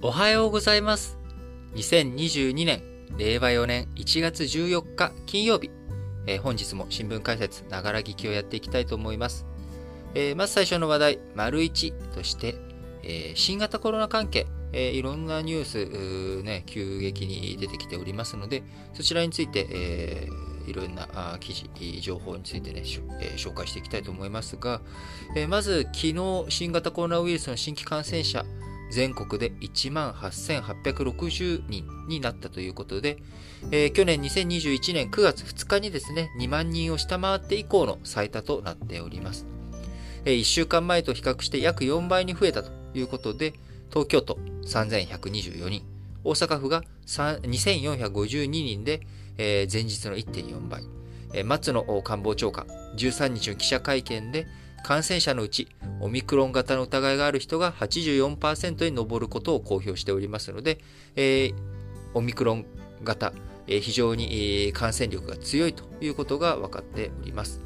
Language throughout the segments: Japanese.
おはようございます。2022年、令和4年1月14日金曜日、えー本日も新聞解説、ながら聞きをやっていきたいと思います。えーまず最初の話題、丸1として、えー新型コロナ関係、えーいろんなニュース、ね、急激に出てきておりますので、そちらについて、えーいろんなあ記事、情報についてね、えー紹介していきたいと思いますが、えーまず昨日、新型コロナウイルスの新規感染者、全国で1万8860人になったということで、えー去年2021年9月2日にですね、2万人を下回って以降の最多となっております。え1週間前と比較して約4倍に増えたということで、東京都3124人、大阪府が2452人で、えー前日の1.4倍、松野官房長官、13日の記者会見で、感染者のうち、オミクロン型の疑いがある人が84%に上ることを公表しておりますので、えーオミクロン型、えー非常に、えー感染力が強いということが分かっております。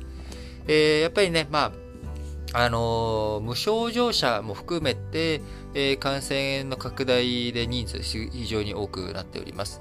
えやっぱりね、まあ、あの無症状者も含めて、え感染の拡大で人数非常に多くなっております。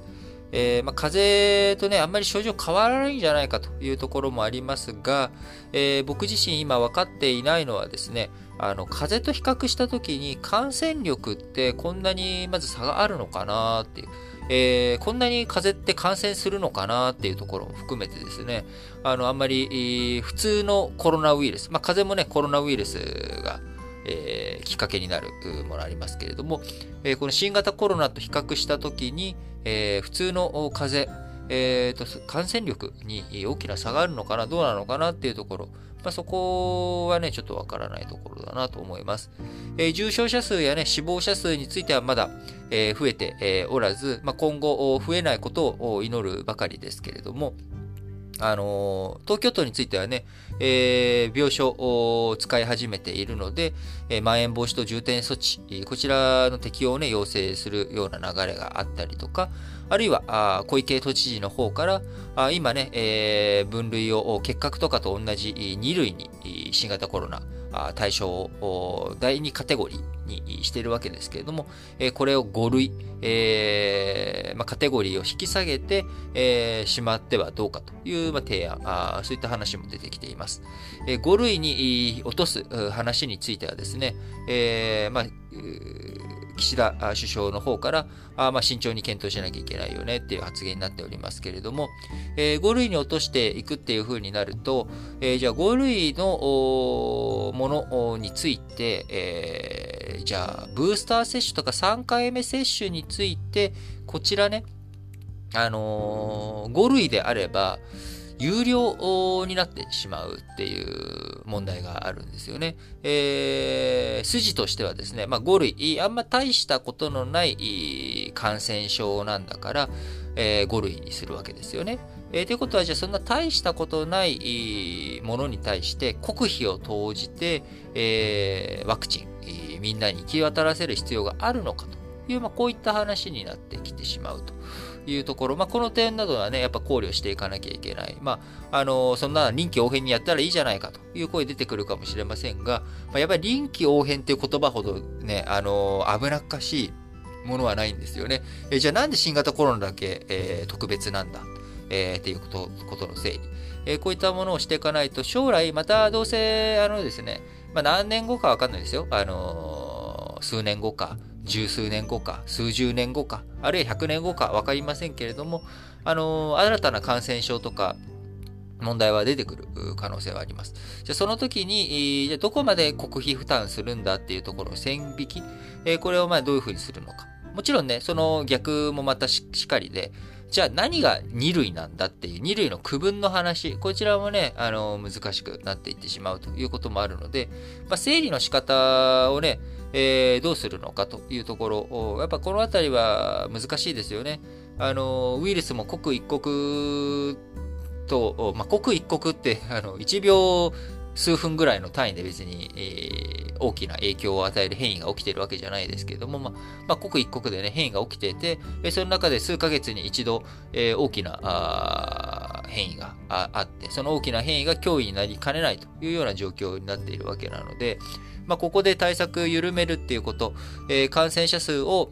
えーまあ、風邪とね、あんまり症状変わらないんじゃないかというところもありますが、えー僕自身今分かっていないのはですね、あの、風邪と比較したときに感染力ってこんなにまず差があるのかなっていう。えーこんなに風邪って感染するのかなっていうところも含めてですね、あの、あんまり、普通のコロナウイルス、まあ、風邪もね、コロナウイルスが、えーきっかけになるものありますけれども、えーこの新型コロナと比較したときに、えー普通の風邪、えーと、感染力に大きな差があるのかな、どうなのかなっていうところ、まあ、そこはね、ちょっとわからないところだなと思います。えー重症者数やね、死亡者数についてはまだ、えー増えて、おらず、まあ、今後増えないことを祈るばかりですけれども、あの東京都についてはね、えー病床を使い始めているので、えーまん延防止等重点措置、こちらの適用をね、要請するような流れがあったりとか、あるいは、あ小池都知事の方から、あ今ね、えー分類を結核とかと同じ2類に新型コロナ対象を第2カテゴリーにしているわけですけれども、えこれを5類、えーまあ、カテゴリーを引き下げて、えーしまってはどうかという、まあ、提案あそういった話も出てきています。え5類に落とす話についてはですね、えーまあ、岸田首相の方から、あまあ慎重に検討しなきゃいけないよねっていう発言になっておりますけれども、え5類に落としていくっていう風になると、えーじゃあ5類のものについて、えーじゃあブースター接種とか3回目接種について、こちらね、あのー5類であれば、有料になってしまうっていう問題があるんですよね。えー筋としてはですね、まあ、5類、あんま大したことのない感染症なんだから、え5類にするわけですよね。えーということは、じゃあそんな大したことないものに対して国費を投じて、えーワクチン、えーみんなに行き渡らせる必要があるのかという、まあ、こういった話になってきてしまうと。いうところ、まあ、この点などはね、やっぱ考慮していかなきゃいけない。まあ、あのそんな臨機応変にやったらいいじゃないかという声出てくるかもしれませんが、まあ、やっぱり臨機応変っていう言葉ほどね、あの危なっかしいものはないんですよね。えじゃあなんで新型コロナだけ、え特別なんだ、えっていうことことの整理、えこういったものをしていかないと、将来またどうせ、あのですね、まあ、何年後かわかんないですよ。あのー数年後か、十数年後か、数十年後か、あるいは100年後かわかりませんけれども、あのー新たな感染症とか、問題は出てくる可能性はあります。じゃあその時に、じゃどこまで国費負担するんだっていうところの線引き、えこれをまどういうふうにするのか。もちろんね、その逆もまたししかりで、じゃあ何が2類なんだっていう2類の区分の話、こちらもね、あの難しくなっていってしまうということもあるので、まあ、整理の仕方をね、えーどうするのかというところを、やっぱこのあたりは難しいですよね。あの、ウイルスも刻一刻と、まあ、刻一刻って、あの、1秒数分ぐらいの単位で別に、えー大きな影響を与える変異が起きているわけじゃないですけれども、まあ、まあ、刻一刻でね、変異が起きていて、その中で数ヶ月に一度、えー大きな変異がああって、その大きな変異が脅威になりかねないというような状況になっているわけなので、まあ、ここで対策緩めるっていうこと、えー感染者数を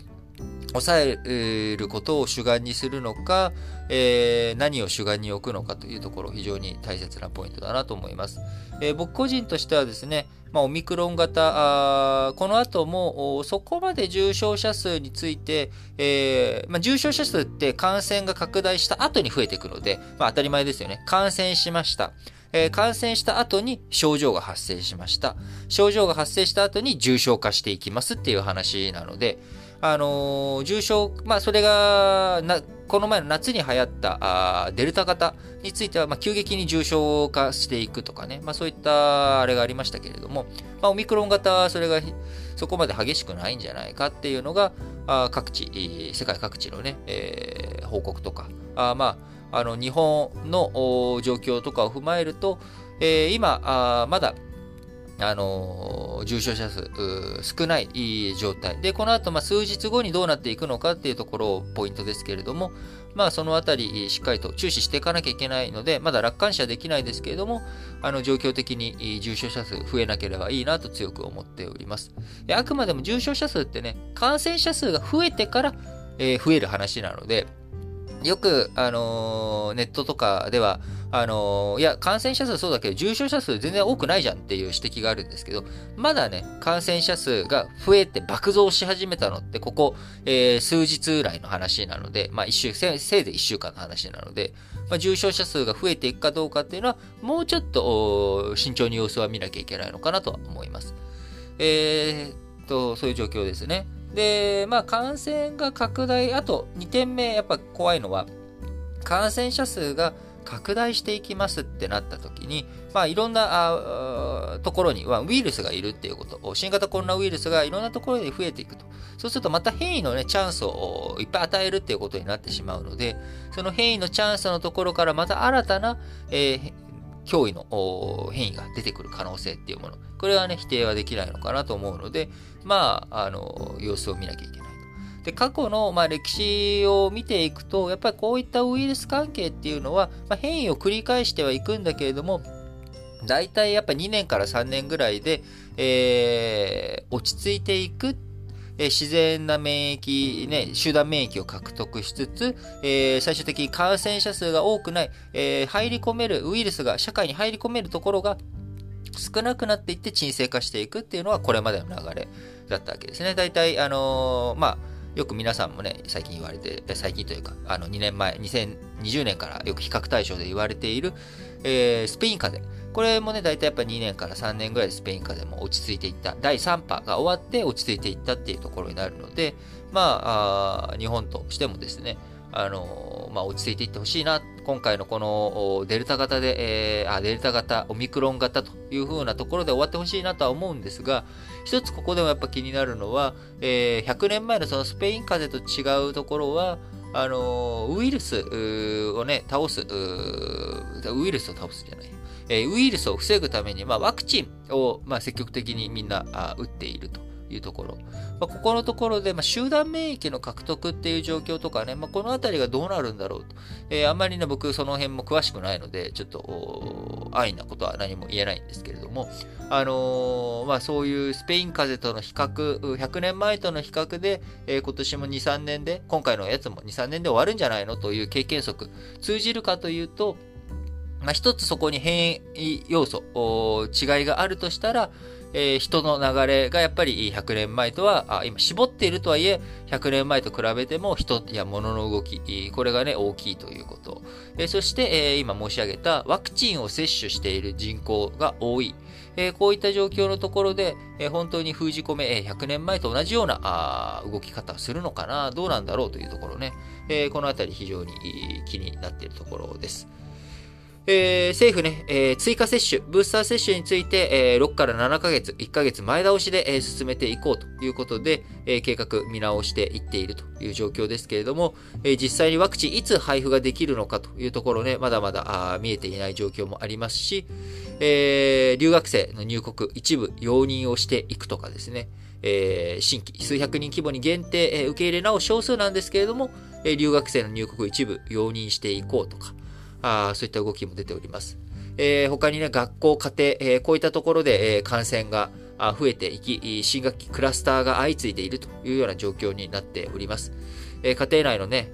抑えることを主眼にするのか、えー、何を主眼に置くのかというところ、非常に大切なポイントだなと思います。えー、僕個人としてはですね、まあ、オミクロン型、この後もそこまで重症者数について、えーまあ、重症者数って感染が拡大した後に増えていくので、まあ、当たり前ですよね。感染しました。えー、感染した後に症状が発生しました。症状が発生した後に重症化していきますっていう話なので、あのー、重症、まあ、それがな、この前の夏に流行ったあデルタ型については、まあ、急激に重症化していくとかね、まあ、そういったあれがありましたけれども、まあ、オミクロン型はそれがそこまで激しくないんじゃないかっていうのが、あ各地、世界各地のね、えー、報告とか、あまあ、あの日本の状況とかを踏まえると、えー、今あ、まだあの重症者数少ない状態。で、この後、ま、数日後にどうなっていくのかっていうところをポイントですけれども、まあ、そのあたり、しっかりと注視していかなきゃいけないので、まだ楽観視はできないですけれども、あの、状況的に重症者数増えなければいいなと強く思っております。あくまでも重症者数ってね、感染者数が増えてから、えー、増える話なので、よく、あのー、ネットとかでは、あのー、いや、感染者数そうだけど、重症者数全然多くないじゃんっていう指摘があるんですけど、まだね、感染者数が増えて爆増し始めたのって、ここ、えー、数日来の話なので、まあ一週、せいぜい1週間の話なので、まあ、重症者数が増えていくかどうかっていうのは、もうちょっと慎重に様子は見なきゃいけないのかなとは思います。えー、と、そういう状況ですね。で、まあ、感染が拡大、あと2点目、やっぱ怖いのは、感染者数が拡大していきますってなった時に、まあ、いろんなところにはウイルスがいるっていうこと、新型コロナウイルスがいろんなところで増えていくと。そうするとまた変異のね、チャンスをいっぱい与えるっていうことになってしまうので、その変異のチャンスのところからまた新たな、えー、脅威の変異が出てくる可能性っていうもの。これはね、否定はできないのかなと思うので、まあ、あの、様子を見なきゃいけない。で、過去の、まあ、歴史を見ていくと、やっぱりこういったウイルス関係っていうのは、まあ、変異を繰り返してはいくんだけれども、大体やっぱ2年から3年ぐらいで、えー、落ち着いていく自然な免疫、ね、集団免疫を獲得しつつ、えー、最終的に感染者数が多くない、えー、入り込める、ウイルスが社会に入り込めるところが少なくなっていって鎮静化していくっていうのはこれまでの流れだったわけですね。大体、あのー、まあ、よく皆さんもね、最近言われて、最近というか、あの2年前、2020年からよく比較対象で言われている、えー、スペイン風邪。これもね、大体やっぱ2年から3年ぐらいでスペイン風邪も落ち着いていった。第3波が終わって落ち着いていったっていうところになるので、まあ、あ日本としてもですね、あのまあ、落ち着いていってほしいな。今回のこのデルタ型で、えー、あ、デルタ型、オミクロン型という風なところで終わってほしいなとは思うんですが、一つここでもやっぱ気になるのは、えー、100年前のそのスペイン風邪と違うところは、あのウイルスをね、倒す、ウイルスを倒すじゃない。えウイルスを防ぐために、まあ、ワクチンを、まあ、積極的にみんなあ打っているというところ。まあ、ここのところで、まあ、集団免疫の獲得っていう状況とかね、まあ、このあたりがどうなるんだろうと。えー、あんまりね、僕その辺も詳しくないので、ちょっと、安易なことは何も言えないんですけれども、あのー、まあ、そういうスペイン風邪との比較、100年前との比較で、えー、今年も2、3年で、今回のやつも2、3年で終わるんじゃないのという経験則、通じるかというと、まあ、一つそこに変異要素、違いがあるとしたら、えー、人の流れがやっぱり100年前とは、あ今絞っているとはいえ、100年前と比べても人や物の動き、これがね、大きいということ。えー、そして、えー、今申し上げたワクチンを接種している人口が多い。えこういった状況のところで、え本当に封じ込め、え100年前と同じようなあ動き方をするのかな、どうなんだろうというところね、えこのあたり非常に気になっているところです。えー、政府ね、えー、追加接種、ブースター接種について、えー、6から7ヶ月、1ヶ月前倒しで、えー、進めていこうということで、えー、計画見直していっているという状況ですけれども、えー、実際にワクチンいつ配布ができるのかというところね、まだまだあ見えていない状況もありますし、えー、留学生の入国一部容認をしていくとかですね、えー、新規数百人規模に限定、えー、受け入れなお少数なんですけれども、えー、留学生の入国一部容認していこうとか、あそういった動きも出ております。えー、他にね、学校、家庭、えー、こういったところで、えー、感染が増えていき、新学期クラスターが相次いでいるというような状況になっております。え、家庭内のね、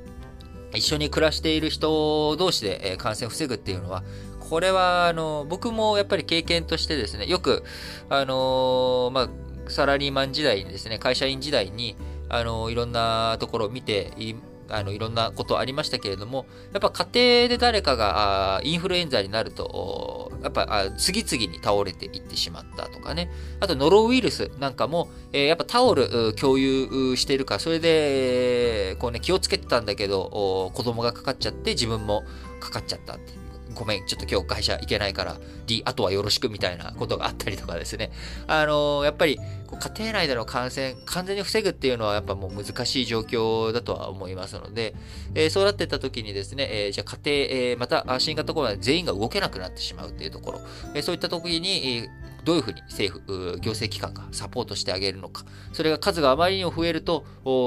一緒に暮らしている人同士で、え感染を防ぐっていうのは、これは、あの、僕もやっぱり経験としてですね、よく、あの、まあ、サラリーマン時代にですね、会社員時代に、あの、いろんなところを見ていあのいろんなことありましたけれども、やっぱ家庭で誰かがインフルエンザになると、やっぱ次々に倒れていってしまったとかね、あとノロウイルスなんかも、え、やっぱタオル共有してるか、それで、こうね、気をつけてたんだけど、子供がかかっちゃって自分もかかっちゃったって。ごめん、ちょっと今日会社行けないから、D、あとはよろしくみたいなことがあったりとかですね。あの、やっぱり、家庭内での感染、完全に防ぐっていうのはやっぱもう難しい状況だとは思いますので、えー、そうなってた時にですね、えー、じゃあ家庭、えー、また新型コロナで全員が動けなくなってしまうっていうところ、えそういった時に、えどういうふうに政府、行政機関がサポートしてあげるのか。それが数があまりにも増えると、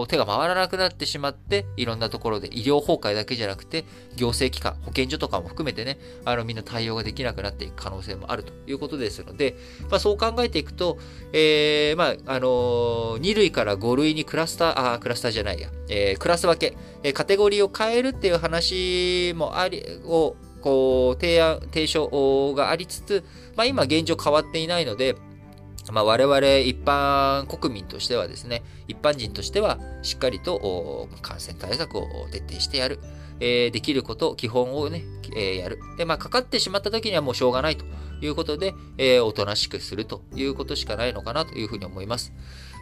手が回らなくなってしまって、いろんなところで医療崩壊だけじゃなくて、行政機関、保健所とかも含めてね、あのみんな対応ができなくなっていく可能性もあると。いうことですので、まあ、そう考えていくと、えー、まあ、あのー、2類から5類にクラスター、あ、クラスターじゃないや、えー、クラス分け、えカテゴリーを変えるっていう話もあり、を、こう、提案、提唱がありつつ、まあ今現状変わっていないので、まあ我々一般国民としてはですね、一般人としてはしっかりと感染対策を徹底してやる。えー、できること、基本をね、えー、やる。で、まあかかってしまった時にはもうしょうがないということで、えー、おとなしくするということしかないのかなというふうに思います。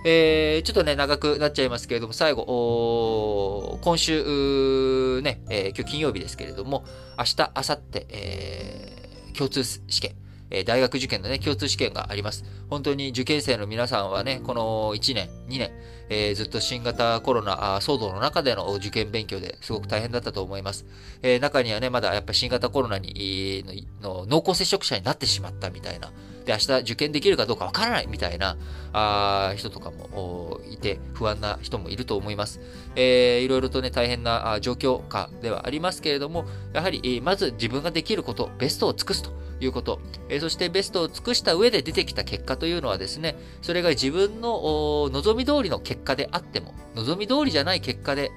えー、ちょっとね、長くなっちゃいますけれども、最後、今週、ね、えー、今日金曜日ですけれども、明日、明後日、えー、共通試験、え大学受験のね、共通試験があります。本当に受験生の皆さんはね、この1年、2年、えー、ずっと新型コロナ騒動の中での受験勉強ですごく大変だったと思います。えー、中にはね、まだやっぱ新型コロナにの濃厚接触者になってしまったみたいな、で、明日受験できるかどうかわからないみたいなあ人とかもいて、不安な人もいると思います。えー、いろいろとね、大変な状況下ではありますけれども、やはり、まず自分ができること、ベストを尽くすということ、え、そしてベストを尽くした上で出てきた結果というのはですね、それが自分の望み通りの結果であっても、望み通りじゃない結果で、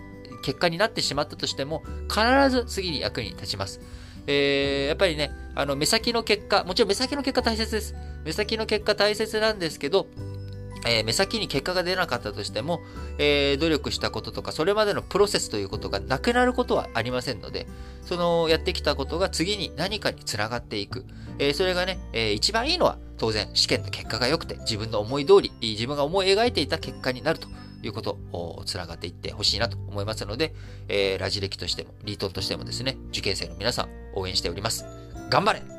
結果になってしまったとしても、必ず次に役に立ちます。えー、やっぱりね、あの、目先の結果、もちろん目先の結果大切です。目先の結果大切なんですけど、えー、目先に結果が出なかったとしても、えー、努力したこととか、それまでのプロセスということがなくなることはありませんので、そのやってきたことが次に何かにつながっていく。えー、それがね、え一番いいのは当然試験の結果が良くて、自分の思い通り、自分が思い描いていた結果になるということをつながっていってほしいなと思いますので、えー、ラジ歴としても、リートンとしてもですね、受験生の皆さん応援しております。頑張れ